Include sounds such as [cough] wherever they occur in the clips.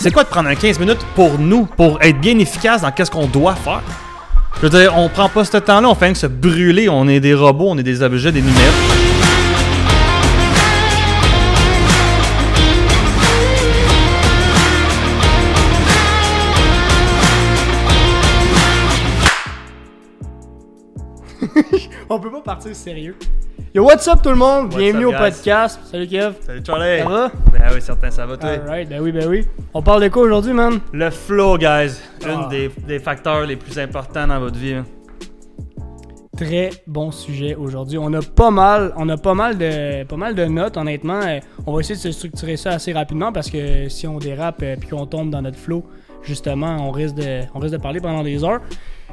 C'est quoi de prendre un 15 minutes pour nous, pour être bien efficace dans qu'est-ce qu'on doit faire? Je veux dire, on prend pas ce temps-là, on fait que se brûler, on est des robots, on est des objets, des numériques. [laughs] On peut pas partir sérieux. Yo, what's up tout le monde? What's Bienvenue up, au guys? podcast. Salut Kev. Salut Charlie! Ça va? Ben oui, certain, ça va toi? Alright, ben oui, ben oui. On parle de quoi aujourd'hui, man? Le flow, guys. Ah. Un des, des facteurs les plus importants dans votre vie. hein. Très bon sujet aujourd'hui. On a pas mal, on a pas mal de, pas mal de notes, honnêtement. Euh, On va essayer de se structurer ça assez rapidement parce que si on dérape et qu'on tombe dans notre flow, justement, on risque de, on risque de parler pendant des heures.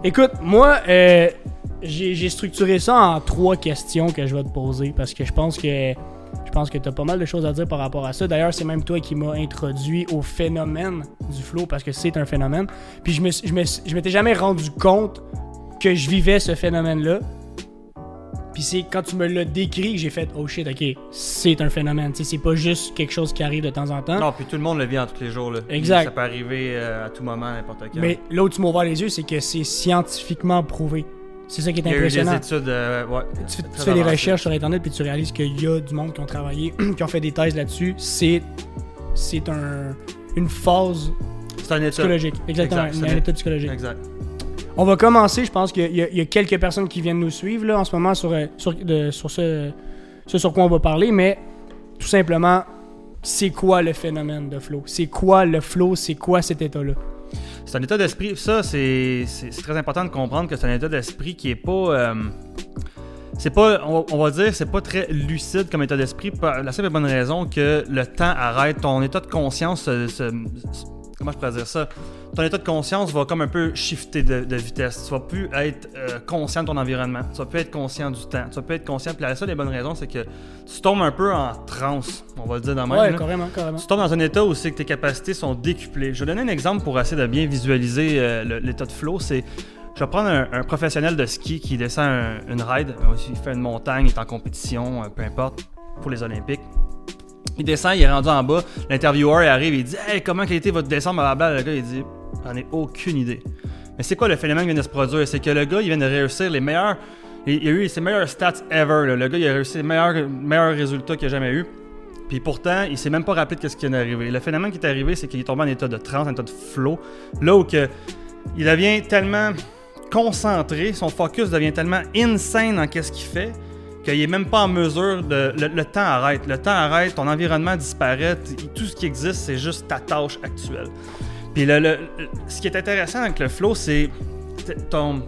Écoute, moi, euh, j'ai structuré ça en trois questions que je vais te poser parce que je pense que je pense que tu as pas mal de choses à dire par rapport à ça. D'ailleurs, c'est même toi qui m'as introduit au phénomène du flow parce que c'est un phénomène. Puis je me suis- je me je m'étais jamais rendu compte que je vivais ce phénomène-là. Puis c'est quand tu me l'as décrit que j'ai fait oh shit, ok, c'est un phénomène. C'est pas juste quelque chose qui arrive de temps en temps. Non, puis tout le monde le vit en tous les jours. Là. Exact. Ça peut arriver euh, à tout moment, n'importe quand. Mais là où tu m'as ouvert les yeux, c'est que c'est scientifiquement prouvé. C'est ça qui est il y a eu des impressionnant. études. euh, ouais, Tu, fais- tu très fais des recherches sur internet puis tu réalises qu'il y a du monde qui ont travaillé, [clears throat] qui ont fait des thèses là-dessus. C'est c'est un une phase C'est un étude. psychologique. Exactement, Exact, une, c'est une une- étude psychologique. Exact. On va commencer, je pense qu'il y, y a quelques personnes qui viennent nous suivre là, en ce moment sur, euh, sur, de- sur ce, ce sur quoi on va parler, mais tout simplement, c'est quoi le phénomène de flow? C'est quoi le flow? C'est quoi cet état-là? C'est un état d'esprit. Ça, c'est très important de comprendre que c'est un état d'esprit qui est pas. euh, c'est pas, on va, dire, c'est pas très lucide comme état d'esprit. La simple et bonne raison que le temps arrête. Ton état de conscience, se- comment je pourrais dire ça? Ton état de conscience va comme un peu shifter de, de vitesse. Tu vas plus être euh, conscient de ton environnement. Tu vas plus être conscient du temps. Tu vas plus être conscient. Puis la seule des bonnes raisons, c'est que tu tombes un peu en transe. On va le dire dans même. ouais, là. carrément, carrément. Tu tombes dans un état où c'est que tes capacités sont décuplées. Je vais donner un exemple pour essayer de bien visualiser euh, l'état de flow. C'est, je vais prendre un, un professionnel de ski qui descend un- une ride. Il fait une montagne, il est en compétition, euh, peu importe, pour les Olympiques. Il descend, il est rendu en bas. L'intervieweur arrive, il dit Hey, comment a été votre descente blablabla. Le gars, il dit J'en ai aucune idée. Mais c'est quoi le phénomène qui vient de se produire? C'est que le gars, il vient de réussir les meilleurs. Il a eu ses meilleurs stats ever. Le gars, il a réussi les meilleurs, meilleurs résultats qu'il a jamais eu. Puis pourtant, il s'est même pas rappelé de ce qui vient d'arriver. Le phénomène qui est arrivé, c'est qu'il est tombé en état de transe, en état de flow. Là où que il devient tellement concentré, son focus devient tellement insane dans qu'est-ce qu'il fait qu'il est même pas en mesure de. Le, temps arrête. Le temps arrête, ton environnement disparaît. Tout ce qui existe, c'est juste ta tâche actuelle. Puis le, ce qui est intéressant avec le flow, c'est ton,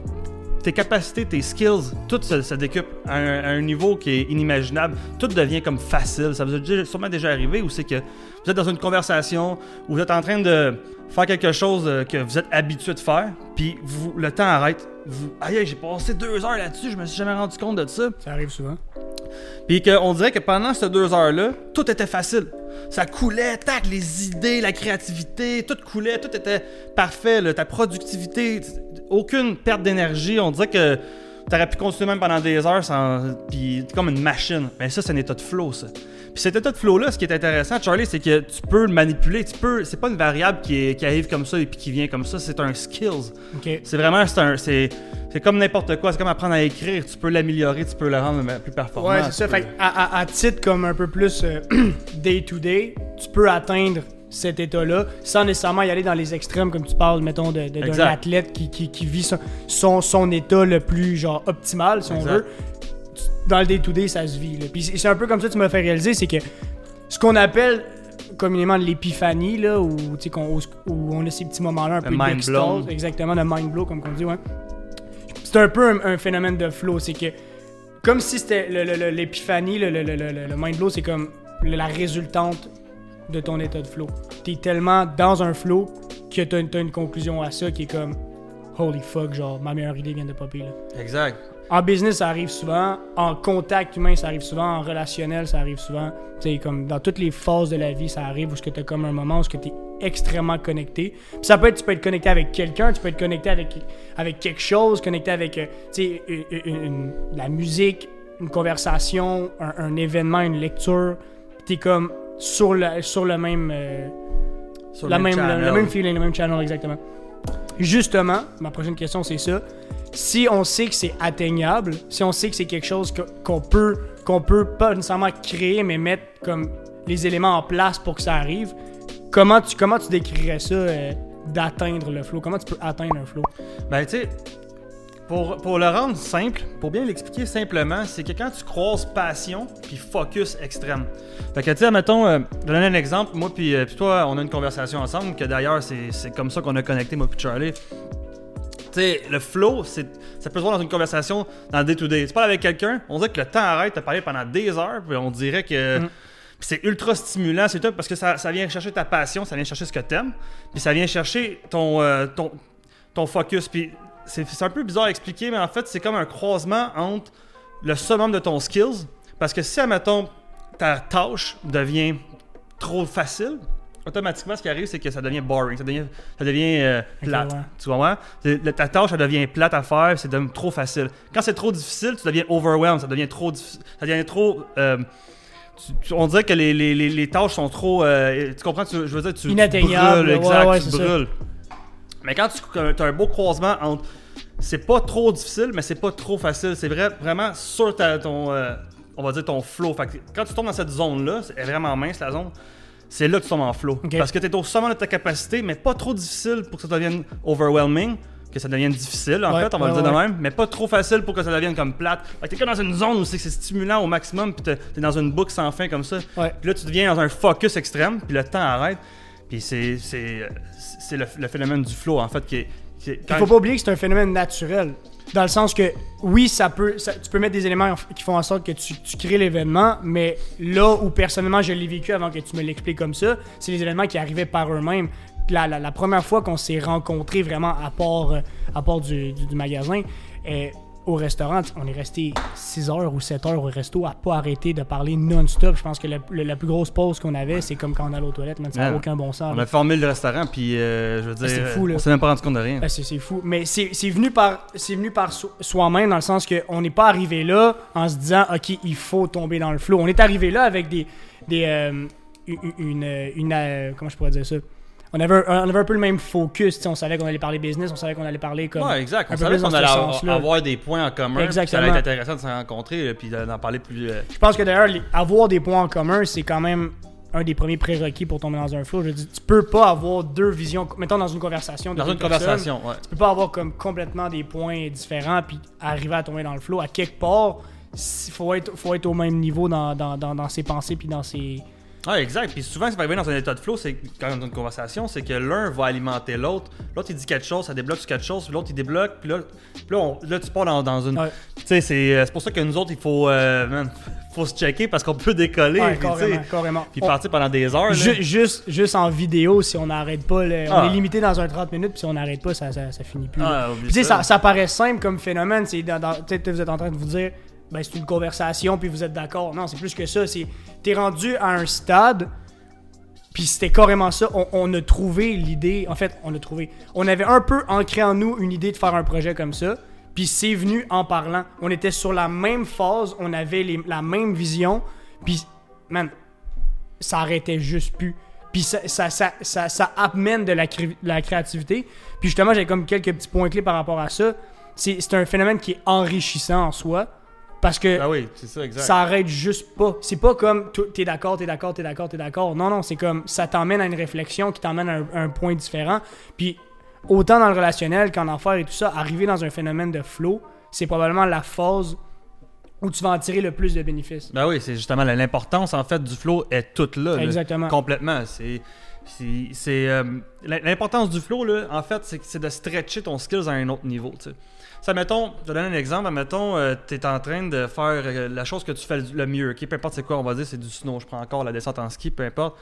tes capacités, tes skills, tout se, se décupe à un, niveau qui est inimaginable. Tout devient comme facile. Ça vous est sûrement déjà arrivé où c'est que vous êtes dans une conversation où vous êtes en train de faire quelque chose euh, que vous êtes habitué de faire, puis vous, le temps arrête. Vous, aïe, j'ai passé deux heures là-dessus, je me suis jamais rendu compte de ça. Ça arrive souvent. Puis qu'on dirait que pendant ces deux heures-là, tout était facile. Ça coulait, tac, les idées, la créativité, tout coulait, tout était parfait. là. ta productivité, aucune perte d'énergie. On dirait que t'aurais pu continuer même pendant des heures sans. Puis comme une machine. Mais ça, c'est un état de flow, ça. Puis cet état de flow-là, ce qui est intéressant, Charlie, c'est que tu peux le manipuler. Tu peux. C'est pas une variable qui, est- qui arrive comme ça et puis qui vient comme ça. C'est un skills. Ok. C'est vraiment. C'est un. C'est. C'est comme n'importe quoi, c'est comme apprendre à écrire, tu peux l'améliorer, tu peux le rendre plus performant. Ouais, c'est ça. peux- Fait à, à- à titre comme un peu plus euh, [clears throat] day-to-day, tu peux atteindre cet état-là sans nécessairement y aller dans les extrêmes, comme tu parles, mettons, d'un athlète qui, qui- qui vit son, son, son état le plus genre optimal, si on Exact. veut. Dans le day-to-day, ça se vit. là. Puis c'est un peu comme ça que tu m'as fait réaliser, c'est que ce qu'on appelle communément l'épiphanie, là, où, tu sais, qu'on- où, on a ces petits moments-là un Le peu mind d'extase, blown. exactement, de mind blow, comme on dit, ouais. C'est un peu un, un phénomène de flow, c'est que comme si c'était le- le- le- l'épiphanie, le, le, le, le- le mind blow, c'est comme la résultante de ton état de flow. T'es tellement dans un flow que t'as une, une conclusion à ça qui est comme holy fuck, genre ma meilleure idée vient de popper là. Exact. En business, ça arrive souvent. En contact humain, ça arrive souvent. En relationnel, ça arrive souvent. Tu sais, comme dans toutes les phases de la vie, ça arrive où tu as comme un moment où tu es extrêmement connecté. Puis ça peut être, tu peux être connecté avec quelqu'un, tu peux être connecté avec, avec quelque chose, connecté avec, euh, tu sais, une- une- une- la musique, une conversation, un, un événement, une lecture. Puis t'es comme sur le, sur le même... euh, Sur la même, le, le même feeling, le même channel, exactement. Justement, ma prochaine question, c'est ça. Si on sait que c'est atteignable, si on sait que c'est quelque chose qu'on peut, qu'on peut pas nécessairement créer, mais mettre comme les éléments en place pour que ça arrive, comment tu, comment tu décrirais ça euh, d'atteindre le flow? Comment tu peux atteindre un flow? Ben, tu pour, pour le rendre simple, pour bien l'expliquer simplement, c'est que quand tu croises passion puis focus extrême. Fait que, tu sais, mettons, euh, je vais donner un exemple. Moi puis euh, puis toi, on a une conversation ensemble, que d'ailleurs, c'est c'est comme ça qu'on a connecté, moi puis Charlie. Tu sais, le flow, c'est, ça peut se voir dans une conversation dans le day-to-day. Tu parles avec quelqu'un, on dirait que le temps arrête de parler pendant des heures, puis on dirait que. Mm. C'est ultra stimulant, c'est tout parce que ça, ça vient chercher ta passion, ça vient chercher ce que t'aimes, puis ça vient chercher ton, euh, ton, ton focus. Puis c'est un peu bizarre à expliquer, mais en fait, c'est comme un croisement entre le summum de ton skills. Parce que si, admettons, ta tâche devient trop facile, automatiquement, ce qui arrive, c'est que ça devient boring, ça devient, ça devient euh, plate. ouais. Tu vois? Le- Ta tâche, ça devient plate à faire, c'est trop facile. Quand c'est trop difficile, tu deviens overwhelmed, ça devient trop difficile, ça devient trop. euh, tu- tu- on dirait que les, les- les- les tâches sont trop. euh, tu comprends? Tu- je veux dire, tu, brûles, exact, ouais, tu c'est ça. Mais quand tu as un beau croisement entre. C'est pas trop difficile, mais c'est pas trop facile. C'est vrai, vraiment sur ta, ton. euh, on va dire ton flow. Fait que quand tu tombes dans cette zone-là, c'est vraiment mince la zone. C'est là que tu tombes en flow. Parce que tu es au sommet de ta capacité, mais pas trop difficile pour que ça devienne overwhelming, que ça devienne difficile en Ouais, fait, on va ouais, le dire de ouais. même, mais pas trop facile pour que ça devienne comme plate. Fait que t'es comme dans une zone où c'est stimulant au maximum, puis t'es dans une boucle sans fin comme ça. Puis là, tu deviens dans un focus extrême, puis le temps arrête. Puis c'est c'est c'est le, le phénomène du flow en fait qui est. qui est- Il faut pas oublier que c'est un phénomène naturel. Dans le sens que, oui, ça peut, ça- tu peux mettre des éléments qui font en sorte que tu, tu crées l'événement, mais là où personnellement je l'ai vécu avant que tu me l'expliques comme ça, c'est les éléments qui arrivaient par eux-mêmes. La, la- la première fois qu'on s'est rencontrés vraiment à part, euh, à part du, du- du magasin, euh, au restaurant, on est resté 6 heures ou 7 heures au resto à pas arrêter de parler non-stop. Je pense que le- le- la plus grosse pause qu'on avait, c'est comme quand on allait aux toilettes, man, ça n'a Man, aucun bon sens. On là. a formé le restaurant, puis euh, je veux dire, c'est fou, on s'est même pas rendu compte de rien. Ben, c'est c'est fou. Mais c'est c'est venu par, c'est venu par so- soi-même dans le sens qu'on n'est pas arrivé là en se disant, OK, il faut tomber dans le flow. On est arrivé là avec des. des euh, une. une, une, euh, comment je pourrais dire ça? On avait, un, on avait un peu le même focus. On savait qu'on allait parler business, on savait qu'on allait parler comme. Ouais, exact. On savait qu'on allait avoir, des points en commun. que Ça Exactement. allait être intéressant de se rencontrer, puis d'en parler plus. euh, Je pense que d'ailleurs, avoir des points en commun, c'est quand même un des premiers prérequis pour tomber dans un flow. Je dis, tu peux pas avoir deux visions. Mettons dans une conversation. dans une conversation, ouais. tu peux pas avoir comme complètement des points différents puis arriver à tomber dans le flow. À quelque part, il faut être, faut être au même niveau dans, dans, dans, dans ses pensées puis dans ses. Ouais, exact. Puis souvent, ça va arriver dans un état de flow, c'est quand on a une conversation, c'est que l'un va alimenter l'autre. L'autre, il dit quelque chose, ça débloque sur quelque chose, puis l'autre, il débloque, puis là, puis là, on- là, tu pars dans, dans une. Ouais. Tu sais, c'est euh, c'est pour ça que nous autres, il faut, euh, man, [laughs] faut se checker parce qu'on peut décoller, Ouais, puis, carrément, carrément. puis On- partir pendant des heures. ju- juste, juste en vidéo, si on n'arrête pas, le- on Ah. est limité dans un 30 minutes, puis si on n'arrête pas, ça, ça, ça finit plus. Ah, Puis, tu sais, ça. ça, ça paraît simple comme phénomène. C'est dans, dans- peut-être que vous êtes en train de vous dire, ben, c'est une conversation, puis vous êtes d'accord. Non, c'est plus que ça. C'est t'es rendu à un stade, puis c'était carrément ça. On, a trouvé l'idée. En fait, on a trouvé. On avait un peu ancré en nous une idée de faire un projet comme ça. Puis c'est venu en parlant. On était sur la même phase, on avait la même vision. Puis, man, ça arrêtait juste plus. Puis ça, ça, ça, ça, ça amène de la, de la créativité. Puis justement, j'ai comme quelques petits points clés par rapport à ça. C'est un phénomène qui est enrichissant en soi. Parce que Ah oui, c'est ça, exact. ça arrête juste pas. C'est pas comme t'es d'accord, t'es d'accord, t'es d'accord, t'es d'accord. Non, non, c'est comme ça t'emmène à une réflexion qui t'emmène à un, un point différent. Puis autant dans le relationnel qu'en affaires et tout ça, arriver dans un phénomène de flow, c'est probablement la phase où tu vas en tirer le plus de bénéfices. Ben oui, c'est justement l'importance en fait du flow est toute là. là. Exactement. Complètement. C'est. C'est- euh, l'im- L'importance du flow, là, en fait, c'est de stretcher ton skills à un autre niveau. tu sais. Ça, mettons, je te donne un exemple. Mettons, tu es en train de faire euh, la chose que tu fais le mieux. Peu importe c'est quoi, on va dire, c'est du snow. Je prends encore la descente en ski, peu importe.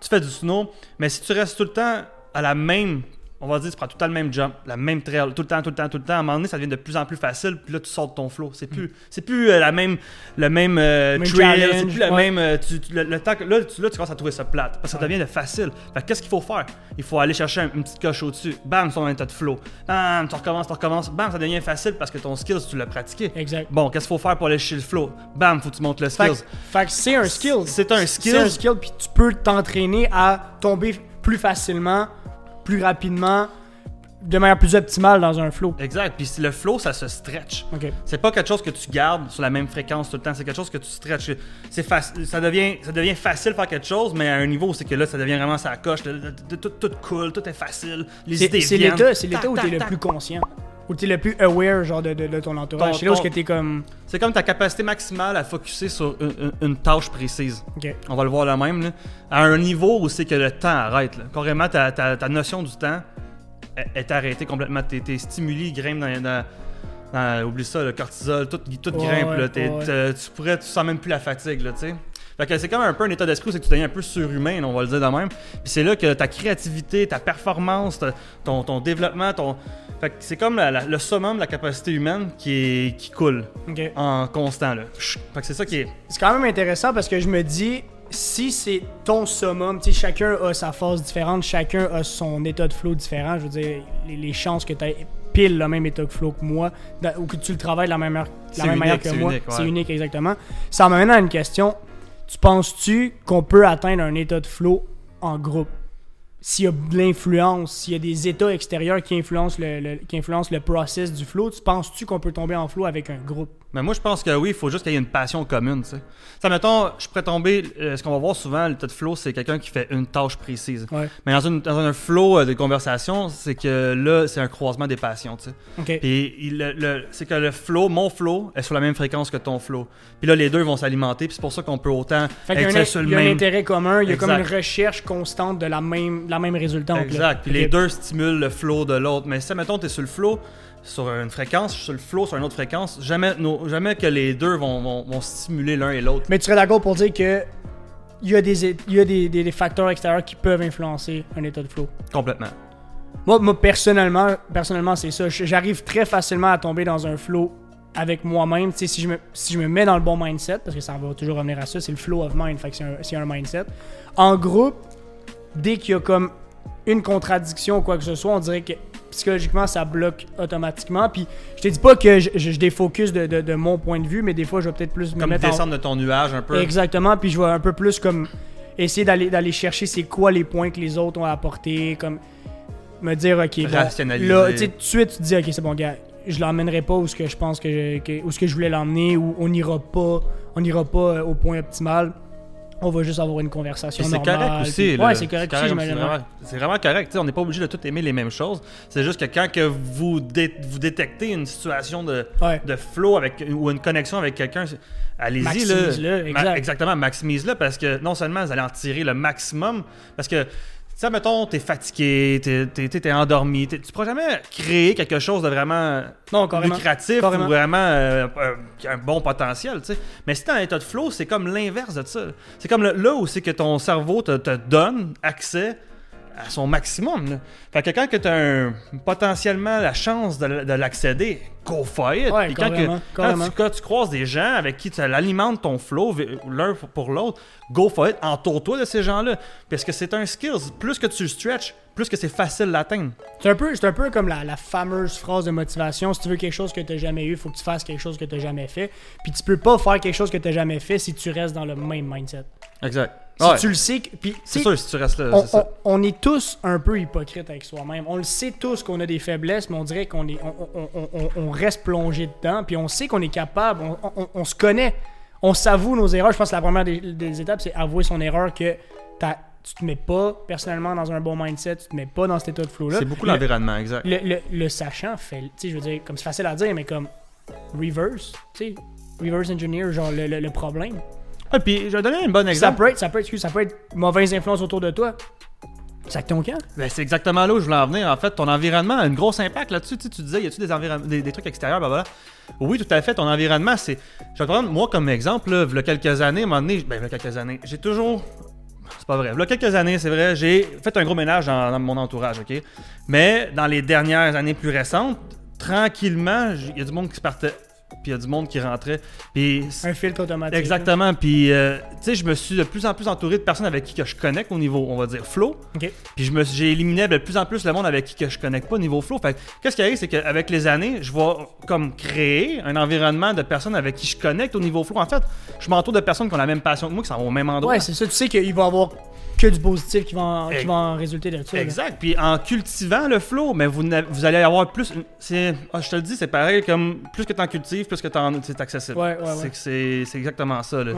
Tu fais du snow, mais si tu restes tout le temps à la même. On va dire, tu prends tout le temps le même jump, la même trail, tout le temps, tout le temps, tout le temps. À un moment donné, ça devient de plus en plus facile, puis là, tu sors de ton flow. C'est plus, c'est plus euh, la même, le même, euh, Même trail, c'est plus la ouais. même. euh, tu- tu- le, le temps que- là, tu, là, tu commences à trouver ça plate, parce que ça devient de facile. Fait qu'est-ce qu'il faut faire? Il faut aller chercher un- une petite coche au-dessus. Bam, tu un état de flow. Bam, tu recommences, tu recommences. Bam, ça devient facile parce que ton skills, tu l'as pratiqué. Exact. Bon, qu'est-ce qu'il faut faire pour aller chercher le flow? Bam, faut que tu montes le que- fait que c'est un skill. C'est un C'est un skill. skill, puis tu peux t'entraîner à tomber plus facilement, plus rapidement, de manière plus optimale dans un flow. Exact. Puis le flow, ça se stretch. Ok. C'est pas quelque chose que tu gardes sur la même fréquence tout le temps. C'est quelque chose que tu stretches. C'est ça devient, ça devient facile de faire quelque chose, mais à un niveau, c'est que là, ça devient vraiment ça coche. Tout, tout, tout cool, tout est facile. Les C'est idées c'est l'état, c'est Tac, l'état où tac, t'es le plus conscient. Où t'es le plus aware genre de, de, de ton entourage. Ton- C'est là où ton- que t'es comme. C'est comme ta capacité maximale à focuser sur une, une- une tâche précise. Ok. On va le voir là même. Là. À un niveau où c'est que le temps arrête. Là. Carrément, ta, ta, ta notion du temps est, est arrêtée complètement. Tes, tes stimuli grimpent dans, dans- dans- Oublie ça, le cortisol, tout, tout Ouais, grimpe. ouais, là. T'es- ouais. t'as- Tu pourrais, tu sens même plus la fatigue, là, tu sais. Fait que c'est comme un peu un état d'esprit où c'est que tu deviens un peu surhumain, on va le dire de même. Puis c'est là que ta créativité, ta performance, ta- ton, ton développement, ton. Fait que c'est comme la- la- le summum de la capacité humaine qui, est, qui coule en constant, là. Fait que c'est ça qui est. C'est quand même intéressant parce que je me dis, si c'est ton summum, tu chacun a sa phase différente, chacun a son état de flow différent. Je veux dire, les, les chances que tu aies pile le même état de flow que moi, dans- ou que tu le travailles de la même, heure- la même manière que moi, ouais. c'est unique exactement. Ça m'amène à une question. Tu penses-tu qu'on peut atteindre un état de flow en groupe? S'il y a de l'influence, s'il y a des états extérieurs qui influencent le, qui le process du flow, tu penses-tu qu'on peut tomber en flow avec un groupe? Mais moi, je pense que oui, il faut juste qu'il y ait une passion commune, tu sais. Ça, mettons, je pourrais tomber. euh, ce qu'on va voir souvent, le tas de flow, c'est quelqu'un qui fait une tâche précise. Ouais. Mais dans, une- dans un flow euh, de conversation, c'est que là, c'est un croisement des passions, tu sais. Puis il- le- le- c'est que le flow, mon flow, est sur la même fréquence que ton flow. Puis là, les deux vont s'alimenter, puis c'est pour ça qu'on peut autant Fait qu'il y a, être un, sur le il y a un même. intérêt commun, il y a comme une recherche constante de la même, la même résultante. Exact. Puis les deux stimulent le flow de l'autre. Mais si, mettons, tu es sur le flow, sur une fréquence, je suis sur le flow, sur une autre fréquence, jamais, nos- jamais que les deux vont, vont- vont stimuler l'un et l'autre. Mais tu serais d'accord pour dire que il y a, des, il y a des, des- des facteurs extérieurs qui peuvent influencer un état de flow. Complètement. Moi, moi personnellement, personnellement c'est ça. J'arrive très facilement à tomber dans un flow avec moi-même. Si je, me, si je me mets dans le bon mindset, parce que ça va toujours revenir à ça, c'est le flow of mind, fait que c'est un, c'est un mindset. En groupe, dès qu'il y a comme une contradiction ou quoi que ce soit, on dirait que psychologiquement, ça bloque automatiquement. Puis je te dis pas que je, je, je défocus de, de- de mon point de vue, mais des fois, je vais peut-être plus me Comme mettre en- descendre de ton nuage un peu. Exactement, puis je vais un peu plus comme essayer d'aller d'aller chercher c'est quoi les points que les autres ont apportés, comme me dire ok bon, Rationaliser. là tu sais tout de suite tu te dis ok c'est bon gars, je l'emmènerai pas où ce que je pense que, je- que- où ce que je voulais l'emmener ou on n'ira pas on n'ira pas euh, au point optimal. On va juste avoir une conversation c'est correct aussi. puis-. Ouais, c'est correct aussi, C'est vraiment, c'est vraiment correct. on n'est pas obligé de tout aimer les mêmes choses. C'est juste que quand que vous, dé- vous détectez une situation de, Ouais. de flow avec, ou une connexion avec quelqu'un, allez-y. Maximise-le, exact. Ma- exactement, maximise-le parce que non seulement vous allez en tirer le maximum, parce que, ça, mettons, t'es fatigué, t'es, t'es, t'es- endormi, t'es- tu pourras jamais créer quelque chose de vraiment Non, carrément. lucratif Carrément. ou vraiment euh, euh, qui a un bon potentiel, tu sais. Mais si t'es en état de flow, c'est comme l'inverse de ça. C'est comme le- là où c'est que ton cerveau te, te donne accès à son maximum. là. Fait que quand t'as un- potentiellement la chance de, de l'accéder, go for it. Ouais, quand, que- quand tu, quand tu croises des gens avec qui tu alimentes ton flow l'un pour l'autre, go for it, entoure-toi de ces gens-là. Parce que c'est un skill? Plus que tu stretches, plus que c'est facile d'atteindre. C'est un, peu, un peu comme la, la fameuse phrase de motivation. Si tu veux quelque chose que tu n'as jamais eu, il faut que tu fasses quelque chose que tu n'as jamais fait. Puis tu peux pas faire quelque chose que tu n'as jamais fait si tu restes dans le même mindset. Exact. Si Ouais. tu le sais, puis C'est sûr, si tu restes là, on, c'est ça. on- on est tous un peu hypocrites avec soi-même. On le sait tous qu'on a des faiblesses, mais on dirait qu'on est, on, reste plongé dedans. Puis on sait qu'on est capable, on, se connaît, on s'avoue nos erreurs. Je pense que la première des, des étapes, c'est avouer son erreur que t'as- tu te mets pas personnellement dans un bon mindset, tu te mets pas dans cet état de flow-là. C'est beaucoup Le- l'environnement, exact. le, le, le sachant fait, tu sais, je veux dire, comme c'est facile à dire, mais comme reverse, tu sais, reverse engineer, genre le problème. Ah, puis, je vais donner un bon Ça exemple. peut être, ça peut être, excuse, ça peut être mauvaise influence autour de toi. Sac ton camp. Ben, c'est exactement là où je voulais en venir. En fait, ton environnement a un gros impact là-dessus. Tu, sais, tu disais, y a-tu des, des, des trucs extérieurs? Ben voilà. Oui, tout à fait. Ton environnement, c'est. Je vais te prendre, moi, comme exemple, là, il y a quelques années, à un moment donné, ben, il y a quelques années, j'ai toujours. C'est pas vrai. Il y a quelques années, c'est vrai, j'ai fait un gros ménage dans, dans mon entourage, OK? Mais dans les dernières années plus récentes, tranquillement, il y a du monde qui se partait, puis il y a du monde qui rentrait. Puis Un filtre automatique. Exactement. Puis, euh, tu sais, je me suis de plus en plus entouré de personnes avec qui que je connecte au niveau, on va dire, flow. Ok. Puis, je me suis- j'ai éliminé de plus en plus le monde avec qui que je connecte pas au niveau flow. Fait que, qu'est-ce qui arrive, c'est qu'avec les années, je vais comme créer un environnement de personnes avec qui je connecte au niveau flow. En fait, je m'entoure de personnes qui ont la même passion que moi, qui sont au même endroit. Ouais, c'est ça. Tu sais qu'il va y avoir que du positif qui va en, qui va en résulter de ça. là. Exact. Puis en cultivant le flow, mais vous, vous allez avoir plus. C'est, ah, je te le dis, c'est pareil comme plus que tu en cultives, plus que c'est accessible. Ouais, ouais, ouais. C'est, exactement ça. Là.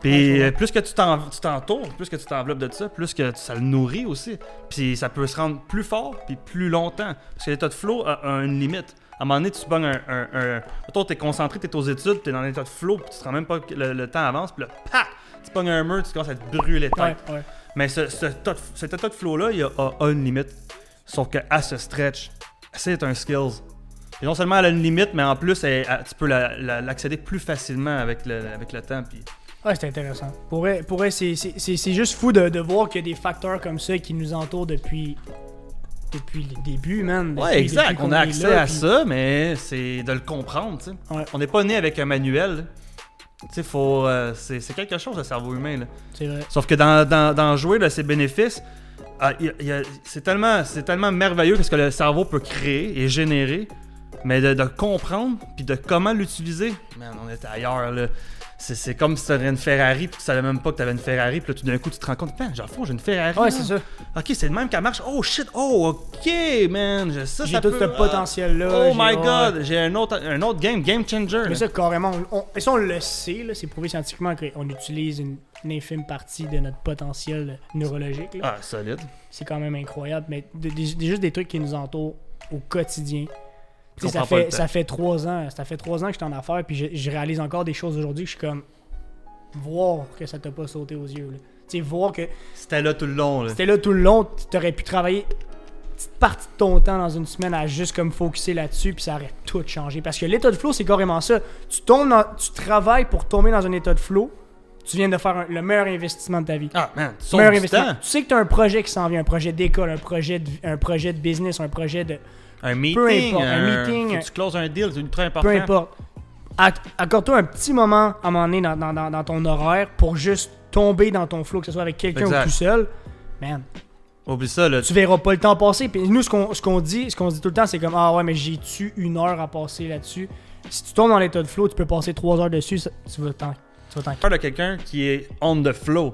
Puis euh, plus que tu, t'en, tu t'entoures, plus que tu t'enveloppes de ça, plus que ça le nourrit aussi. Puis ça peut se rendre plus fort, puis plus longtemps. Parce que l'état de flow a, a une limite. À un moment donné, tu te pognes un. un, un... Mettons, t'es concentré, t'es aux études, t'es dans l'état de flow, puis tu te rends même pas que le, le temps avance, puis là, pac! Tu pognes un mur, tu commences à te brûler tête. Ouais, ouais. Mais ce, ce cet état de flow-là, il a, a- a une limite. Sauf qu'à ce stretch, c'est un skills. Et non seulement elle a une limite, mais en plus, elle- elle- tu peux la- la- l'accéder plus facilement avec le, avec le temps. Puis Ouais, c'est intéressant. Pour vrai, pour c'est- juste fou de, de voir qu'il y a des facteurs comme ça qui nous entourent depuis, depuis le début, man. Depuis- Ouais, exact. On a accès là, à puis- ça, mais c'est de le comprendre, tu sais. Ouais. On n'est pas né avec un manuel. Tu sais, euh, c'est quelque chose, le cerveau humain, là. C'est vrai. Sauf que dans, dans, dans jouer, là, ses bénéfices, ah, c'est tellement, tellement merveilleux ce que le cerveau peut créer et générer, mais de, de comprendre puis de comment l'utiliser, man, on était ailleurs là. C'est, c'est comme si tu avais une Ferrari puis tu savais même pas que tu avais une Ferrari puis là tout d'un coup tu te rends compte, putain, j'ai j'ai une Ferrari. Ouais, là. c'est ça. Ok, c'est le même qu'elle marche. Oh shit, oh ok, man, ça, J'ai ça tout peut- ce ah. potentiel-là. Oh j'ai- my ouais. god, j'ai un autre, un autre game, game changer. Mais là. ça, carrément, on, on- et ça, on le sait, là, c'est prouvé scientifiquement qu'on utilise une, une infime partie de notre potentiel neurologique. là. Ah, solide. C'est quand même incroyable. Mais de- des- des- juste des trucs qui nous entourent au quotidien. Tu sais, ça, fait, ça fait trois ans. Ça fait trois ans que je suis en affaires, puis je, je réalise encore des choses aujourd'hui que je suis comme. Voir que ça t'a pas sauté aux yeux. là. Tu sais, voir que C'était là tout le long. Là. c'était là tout le long, tu aurais pu travailler une petite partie de ton temps dans une semaine à juste comme focuser là-dessus, puis ça aurait tout changé. Parce que l'état de flow, c'est carrément ça. Tu tombes dans- tu travailles pour tomber dans un état de flow, tu viens de faire un- le meilleur investissement de ta vie. Ah man, tu meilleur investissement. temps. Tu sais que tu as un projet qui s'en vient, un projet d'école, un projet de, un projet de business, un projet de. Un meeting, importe, un meeting, faut un- que tu closes un deal, c'est ultra important. Peu importe. Acc- Accorde-toi un petit moment à un moment donné dans, dans- dans- dans ton horaire pour juste tomber dans ton flow, que ce soit avec quelqu'un ou tout seul. Man, Oublie ça, là. tu verras pas le temps passer. Puis nous, ce qu'on dit, ce qu'on dit tout le temps, c'est comme Ah ouais, mais j'ai-tu une heure à passer là-dessus? Si tu tombes dans l'état de flow, tu peux passer trois heures dessus, ça- tu vas t'en tu vas peur de quelqu'un qui est on the flow.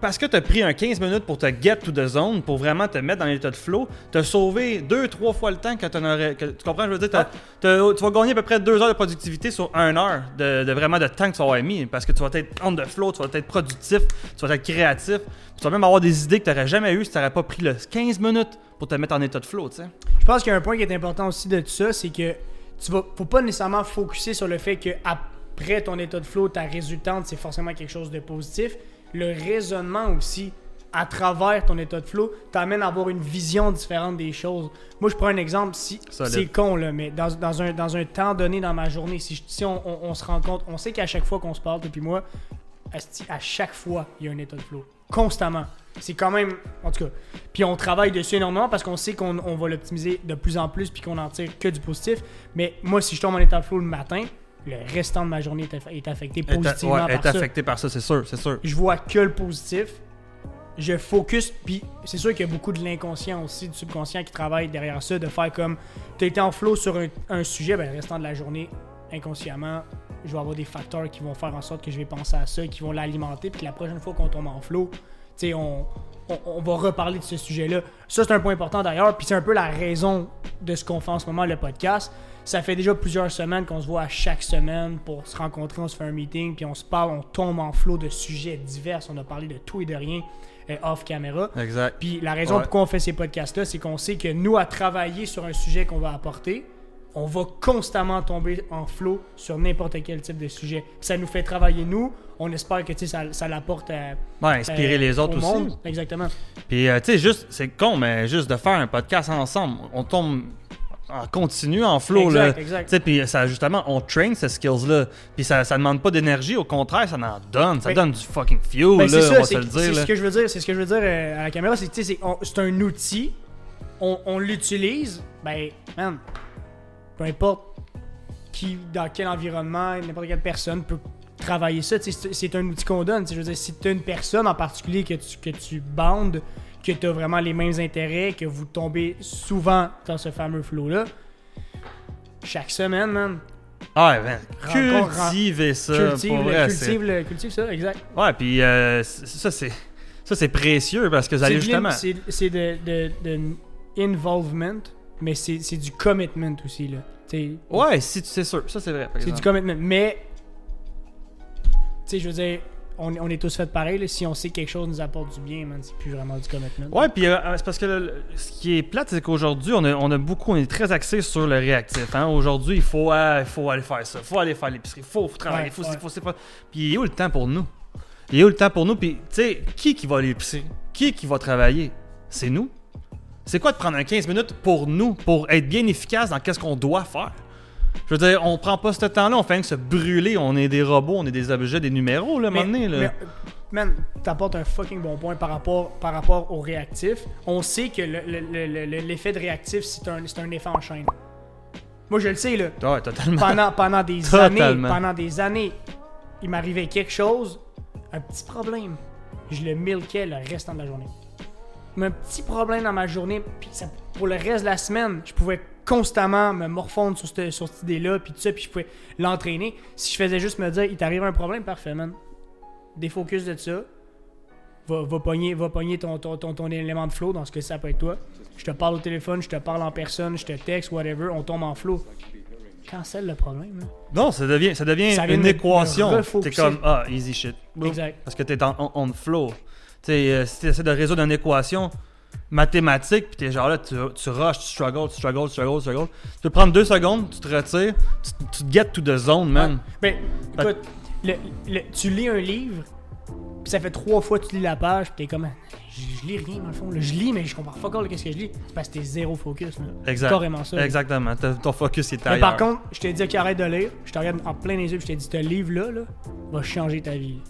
Parce que tu as pris un 15 minutes pour te get to the zone, pour vraiment te mettre dans l'état de flow, tu as sauvé deux, trois fois le temps que, t'en aurais, que tu comprends, je veux dire, t'as- t'as- tu vas gagner à peu près deux heures de productivité sur un heure de, de vraiment de temps que tu vas avoir mis, parce que tu vas être on the flow, tu vas être productif, tu vas être créatif, tu vas même avoir des idées que tu n'aurais jamais eues si tu n'aurais pas pris le 15 minutes pour te mettre en état de flow, tu sais. Je pense qu'il y a un point qui est important aussi de tout ça, c'est que tu vas, faut pas nécessairement focuser sur le fait que après ton état de flow, ta résultante, c'est forcément quelque chose de positif. Le raisonnement aussi, à travers ton état de flow, t'amène à avoir une vision différente des choses. Moi, je prends un exemple, si c'est con, là, mais dans, dans un, dans un temps donné dans ma journée, si, si on, on- on se rend compte, on sait qu'à chaque fois qu'on se parle, depuis moi, à chaque fois, il y a un état de flow. Constamment. C'est quand même. En tout cas. Puis on travaille dessus énormément parce qu'on sait qu'on on va l'optimiser de plus en plus puis qu'on en tire que du positif. Mais moi, si je tombe en état de flow le matin, le restant de ma journée est, aff- est affecté Est, positivement ouais, par est ça. affecté par ça, c'est sûr, c'est sûr. Je vois que le positif. Je focus, puis c'est sûr qu'il y a beaucoup de l'inconscient aussi, du subconscient qui travaille derrière ça, de faire comme tu as été en flow sur un, un sujet, ben, le restant de la journée, inconsciemment, je vais avoir des facteurs qui vont faire en sorte que je vais penser à ça, qui vont l'alimenter, puis que la prochaine fois qu'on tombe en flow, sais, on, on, on va reparler de ce sujet-là. Ça, c'est un point important d'ailleurs, puis c'est un peu la raison de ce qu'on fait en ce moment, le podcast. Ça fait déjà plusieurs semaines qu'on se voit à chaque semaine pour se rencontrer, on se fait un meeting, puis on se parle, on tombe en flow de sujets divers. On a parlé de tout et de rien euh, off caméra. Exact. Puis la raison Ouais. pourquoi on fait ces podcasts-là, c'est qu'on sait que nous, à travailler sur un sujet qu'on va apporter, on va constamment tomber en flow sur n'importe quel type de sujet. Ça nous fait travailler nous. On espère que ça, ça l'apporte à. Ouais, inspirer euh, les autres au aussi. monde. Exactement. Puis, euh, tu sais, juste, c'est con, mais juste de faire un podcast ensemble, on tombe en continu, en flow, Exact, là. exact. Puis ça, justement, on train ces skills-là. Puis ça, ça demande pas d'énergie, au contraire, ça en donne. Ça Ben- donne du fucking fuel, Ben, là, c'est on ça, va se c'est le c'est dire, ce là. que je veux dire. C'est ce que je veux dire euh, à la caméra, c'est c'est c'est un outil. On, on l'utilise, ben, man, peu importe qui, dans quel environnement, n'importe quelle personne peut travailler ça. C'est c'est un outil qu'on donne. Je veux dire, si tu as une personne en particulier que tu, que tu bandes, que tu as vraiment les mêmes intérêts, que vous tombez souvent dans ce fameux flow-là, chaque semaine, man, Ah, ben, cultiver ça, cultive, pour vrai, c'est- cultive, le- cultive ça, exact. Ouais, puis euh, ça, c'est... Ça, c'est précieux parce que vous allez C'est justement. C'est c'est de, de, de involvement, mais c'est c'est du commitment aussi, là. T'sais, Ouais, si tu sais sûr. Ça, c'est vrai. C'est du commitment. Mais, sais, je veux dire, on, on est tous fait pareil. là. Si on sait que quelque chose nous apporte du bien, man, c'est plus vraiment du commitment. Ouais, puis euh, c'est parce que le- ce qui est plate, c'est qu'aujourd'hui, on a, on a beaucoup, on est très axé sur le réactif. Hein? Aujourd'hui, il faut, il faut aller faire ça, il faut aller faire l'épicerie, il faut, faut travailler, il Ouais, faut, ouais. faut. Puis il est où le temps pour nous? Il est où le temps pour nous? Puis, tu sais, qui qui va à l'épicerie? Qui qui va travailler? C'est nous. C'est quoi de prendre un 15 minutes pour nous, pour être bien efficace dans qu'est-ce qu'on doit faire? Je veux dire, on prend pas ce temps-là, on fait rien que se brûler, on est des robots, on est des objets, des numéros, là, à un Mais, moment donné, là. mais, man, t'apportes un fucking bon point par rapport, par rapport au réactif. On sait que le- le- le- le- l'effet de réactif, c'est un, c'est un effet en chaîne. Moi, je le sais, là. Ouais, totalement. Pendant, pendant des [laughs] Totalement. années, pendant des années, il m'arrivait quelque chose, un petit problème. Je le milquais le restant de la journée. Mais un petit problème dans ma journée, puis ça- pour le reste de la semaine, je pouvais constamment me morfondre sur cette, sur cette idée-là, puis tout ça, puis je pouvais l'entraîner. Si je faisais juste me dire, il t'arrive un problème, parfait, man. Défocus de ça. Va, va pogner, va pogner ton, ton, ton, ton élément de flow, dans ce que ça peut être toi. Je te parle au téléphone, je te parle en personne, je te texte, whatever, on tombe en flow. Cancelle le problème. Non, ça devient, ça devient Ça une de équation. T'es comme, ah, easy shit. Exact. Parce que t'es en on, on flow. Tu euh, si t'essaies de résoudre une équation mathématique, puis t'es genre là, tu, tu rushes, tu struggles, tu struggles, tu struggles, tu struggles. Tu peux prendre deux secondes, tu te retires, tu, tu te get to the zone, man. Ben, écoute, le- le- tu lis un livre, puis ça fait trois fois que tu lis la page, puis t'es comme, je, je lis rien dans le fond. là. Je lis, mais je comprends pas qu'est-ce que je lis. C'est parce que t'es zéro focus. Là. Exact. Carrément ça. Exactement. Ton focus est Mais ailleurs. par contre, je t'ai dit qu'il arrête de lire, je te regarde en plein les yeux, puis je t'ai dit, ce livre-là là, va changer ta vie.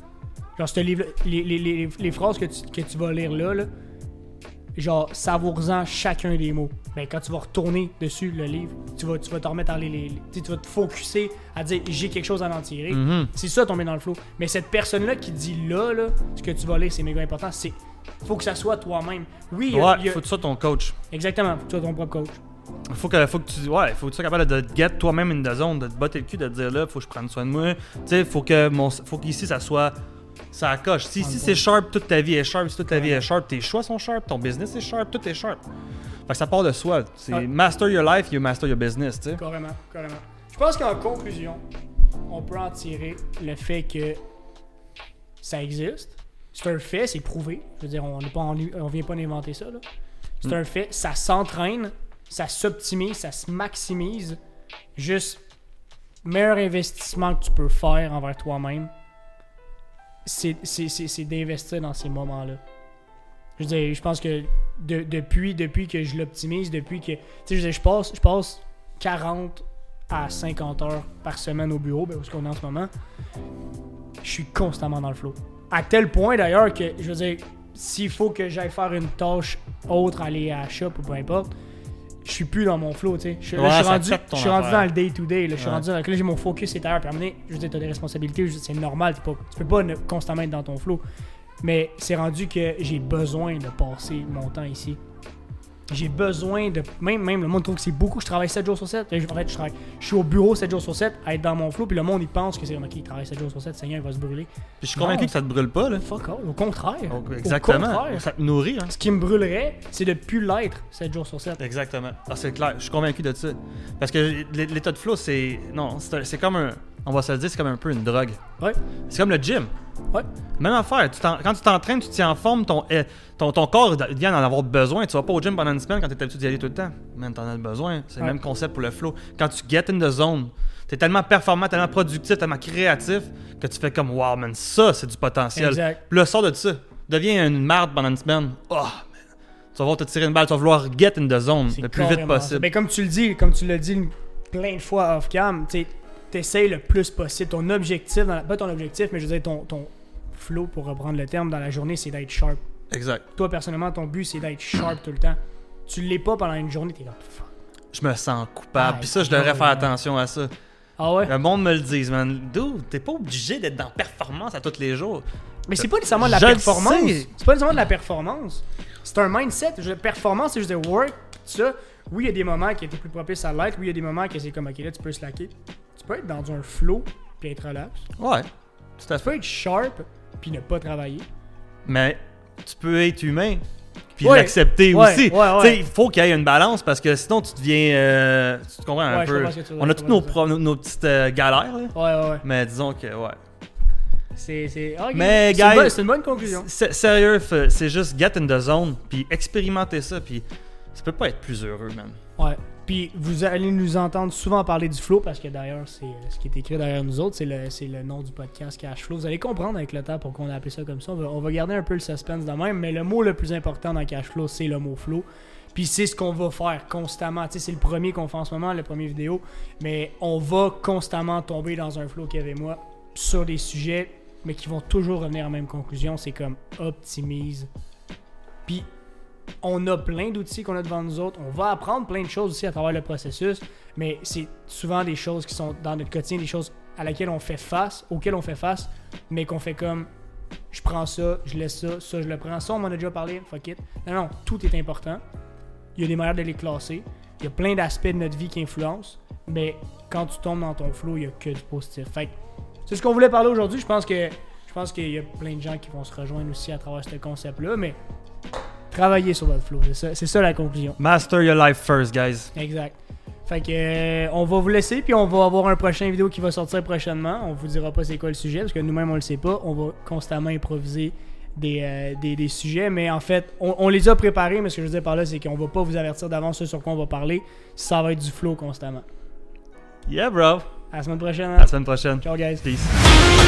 Genre, ce livre les, les, les, les phrases que tu, que tu vas lire là, là genre, savoure-en chacun des mots. Ben, quand tu vas retourner dessus le livre, tu vas, tu vas te remettre à les, les- tu vas te focuser à dire j'ai quelque chose à en tirer. Mhm. C'est ça tomber dans le flow. Mais cette personne-là qui dit là, là, ce que tu vas lire, c'est méga important. C'est faut que ça soit toi-même. Oui, il a- Ouais, il y a- faut que tu sois ton coach. exactement. Faut que tu sois ton propre coach. Faut que, faut que tu, ouais, faut que tu sois capable de te get toi-même the zone, de te botter le cul, de te dire là, faut que je prenne soin de moi. Tu sais, faut que mon, faut qu'ici ça soit, ça coche. Si, si c'est sharp, toute ta vie est sharp, si toute ta vie est sharp, tes choix sont sharp, ton business est sharp, tout est sharp. Fait que ça part de soi. C'est master your life, you master your business, tu sais. Carrément, carrément. Je pense qu'en conclusion, on peut en tirer le fait que ça existe. C'est un fait, c'est prouvé. Je veux dire, on n'est pas en- on vient pas d'inventer ça. C'est un fait, ça s'entraîne, ça s'optimise, ça se maximise. Juste, meilleur investissement que tu peux faire envers toi-même, c'est d'investir dans ces moments-là. Je veux dire, je pense que de- depuis, depuis que je l'optimise, depuis que. Tu sais, je veux je passe, je passe 40 à 50 heures par semaine au bureau, ben, où est-ce qu'on est en ce moment. Je suis constamment dans le flow. À tel point d'ailleurs que, je veux dire, s'il faut que j'aille faire une tâche autre, aller à la shop ou peu importe, je suis plus dans mon flow, tu sais. Je, là, je suis rendu, je suis rendu dans le day-to-day. là. Je suis Ouais. rendu dans là, j'ai mon focus est ailleurs. Puis à un moment donné, je veux dire, t'as des responsabilités, c'est normal. Pas, tu peux pas ne- constamment être dans ton flow. Mais c'est rendu que j'ai besoin de passer mon temps ici. J'ai besoin de. Même, même le monde trouve que c'est beaucoup. Je travaille 7 jours sur 7. En fait, je, travaille, je suis au bureau 7 jours sur 7 à être dans mon flow. Puis le monde, il pense que c'est OK, il travaille 7 jours sur 7. Seigneur, il va se brûler. Puis je suis convaincu que ça te brûle pas, là. Fuck all. Au contraire. Donc, Au exactement. contraire. Ça te nourrit, hein. Ce qui me brûlerait, c'est de plus l'être 7 jours sur 7. Exactement. Ah, c'est clair, je suis convaincu de ça. Parce que l'état de flow, c'est. Non, c'est comme un. On va se le dire, c'est comme un peu une drogue. Ouais. C'est comme le gym. Ouais. Même affaire. Tu quand tu t'entraînes, tu tiens en forme, ton, eh, ton, ton corps vient d'en avoir besoin. Tu vas pas au gym pendant une semaine quand tu es habitué d'y aller tout le temps. Man, t'en as besoin. C'est Ouais. le même concept pour le flow. Quand tu get in the zone, tu es tellement performant, tellement productif, tellement créatif que tu fais comme wow, man, ça, c'est du potentiel. Exact. Puis là, sors de ça. Deviens une marde pendant une semaine. Oh, man. Tu vas voir te tirer une balle, tu vas vouloir get in the zone le plus vite possible. Ben, comme tu le dis, comme tu l'as dit plein de fois off-cam, tu essaies le plus possible. Ton objectif, dans la- pas ton objectif, mais je veux dire ton, ton flow, pour reprendre le terme, dans la journée, c'est d'être sharp. Exact. Toi, personnellement, ton but, c'est d'être sharp tout le temps. Tu l'es pas pendant une journée, t'es là. Fuck. Je me sens coupable. Ah, Puis ça, je devrais faire attention à ça. Ah ouais? Le monde me le dise, man. Dude, t'es pas obligé d'être dans performance à tous les jours. Mais c'est pas nécessairement de la Je performance. C'est pas nécessairement de la performance. C'est un mindset. Je performance, c'est juste de work, ça. Oui, il y a des moments qui étaient plus propices à l'être. Oui, il y a des moments que c'est comme, ok, là, tu peux slacker. Tu peux être dans un flow puis être relax. Ouais, tout à Tu peux être sharp puis ne pas travailler. Mais tu peux être humain puis Ouais. l'accepter Ouais, aussi. ouais, il faut qu'il y ait une balance parce que sinon tu deviens. euh, tu te comprends un peu. On a toutes nos, comprends pro- nos, nos petites euh, galères, là. Ouais, ouais, mais disons que, ouais. C'est, ah. Mais, c'est, une guys, bonne, c'est une bonne conclusion. Sérieux, c'est juste get in the zone, puis expérimenter ça, puis ça peut pas être plus heureux, man. Ouais. Puis vous allez nous entendre souvent parler du flow parce que d'ailleurs, c'est euh, ce qui est écrit derrière nous autres, c'est le, c'est le nom du podcast Cash Flow. Vous allez comprendre avec le temps pourquoi on a appelé ça comme ça. On va, garder un peu le suspense de même, mais le mot le plus important dans Cash Flow, c'est le mot flow. Puis c'est ce qu'on va faire constamment. Tu sais, c'est le premier qu'on fait en ce moment, le premier vidéo. Mais on va constamment tomber dans un flow, Kev et moi, sur des sujets, mais qui vont toujours revenir à la même conclusion. C'est comme optimise. Puis on a plein d'outils qu'on a devant nous autres. On va apprendre plein de choses aussi à travers le processus, mais c'est souvent des choses qui sont dans notre quotidien, des choses à laquelle on fait face, auxquelles on fait face, mais qu'on fait comme je prends ça, je laisse ça, ça je le prends, ça on m'en a déjà parlé, fuck it. Non, non, tout est important. Il y a des manières de les classer. Il y a plein d'aspects de notre vie qui influencent, mais quand tu tombes dans ton flow, il n'y a que du positif. Fait c'est ce qu'on voulait parler aujourd'hui. Je pense que je pense qu'il y a plein de gens qui vont se rejoindre aussi à travers ce concept-là, mais travaillez sur votre flow, c'est ça, ça la conclusion. Master your life first, guys. Exact. Fait que euh, on va vous laisser puis on va avoir un prochain vidéo qui va sortir prochainement. On vous dira pas c'est quoi le sujet parce que nous-mêmes on le sait pas. On va constamment improviser des, euh, des, des sujets, mais en fait on, on les a préparés. Mais ce que je veux dire par là c'est qu'on va pas vous avertir d'avance ce sur quoi on va parler. Ça va être du flow constamment. Yeah, bro. À la semaine prochaine. À hein. la semaine prochaine. Ciao guys. Peace.